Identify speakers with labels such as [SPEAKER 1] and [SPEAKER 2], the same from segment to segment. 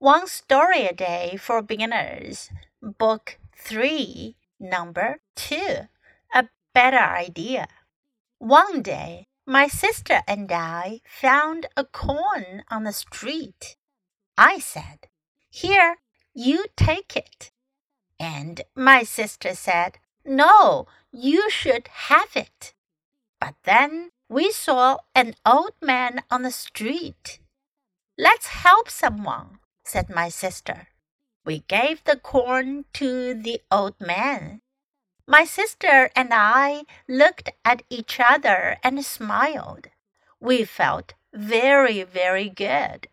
[SPEAKER 1] One Story a Day for Beginners, Book 3, Number 2 A Better Idea. One day, my sister and I found a corn on the street. I said, Here, you take it. And my sister said, No, you should have it. But then we saw an old man on the street. Let's help someone, said my sister. We gave the corn to the old man. My sister and I looked at each other and smiled. We felt very, very good.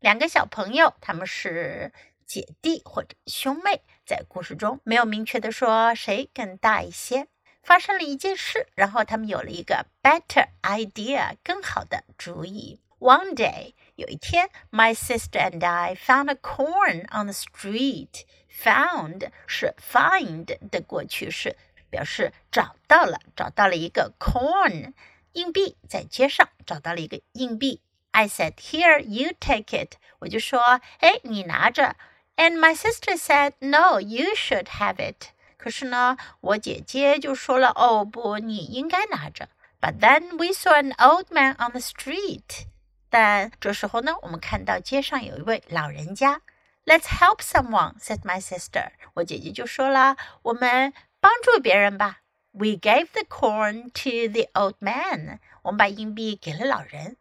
[SPEAKER 1] 两个小朋友，他们是姐弟或者兄妹，在故事中没有明确的说谁更大一些。发生了一件事，然后他们有了一个 better idea，更好的主意。 One day，有一天，my sister and I found a corn on the street。Found 是 find 的过去式，表示找到了，找到了一个 corn 硬币，在街上找到了一个硬币。I said, "Here, you take it." 我就说，哎，你拿着。And my sister said, "No, you should have it." 可是呢，我姐姐就说了，哦不，你应该拿着。But then we saw an old man on the street. 但这时候呢，我们看到街上有一位老人家。Let's help someone," said my sister. 我姐姐就说了，我们帮助别人吧。We gave the corn to the old man. 我们把硬币给了老人。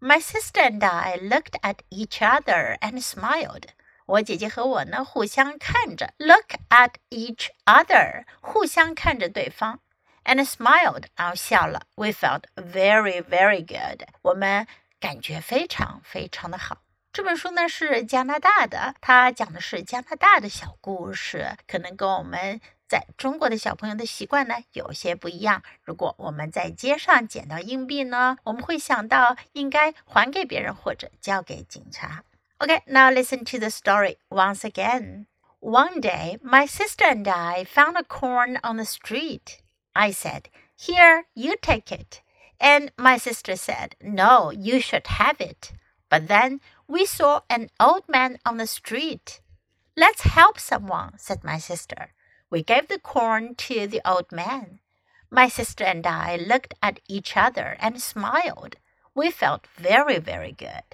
[SPEAKER 1] My sister and I looked at each other and smiled. 我姐姐和我呢，互相看着，look at each other，互相看着对方，and smiled，然后笑了。We felt very, very good. 我们 感觉非常非常的好。这本书呢是加拿大的，它讲的是加拿大的小故事，可能跟我们在中国的小朋友的习惯呢有些不一样。如果我们在街上捡到硬币呢，我们会想到应该还给别人或者交给警察。OK，now listen to the story once again. One day, my sister and I found a corn on the street. I said, Here, you take it. And my sister said, No, you should have it. But then we saw an old man on the street. Let's help someone, said my sister. We gave the corn to the old man. My sister and I looked at each other and smiled. We felt very, very good.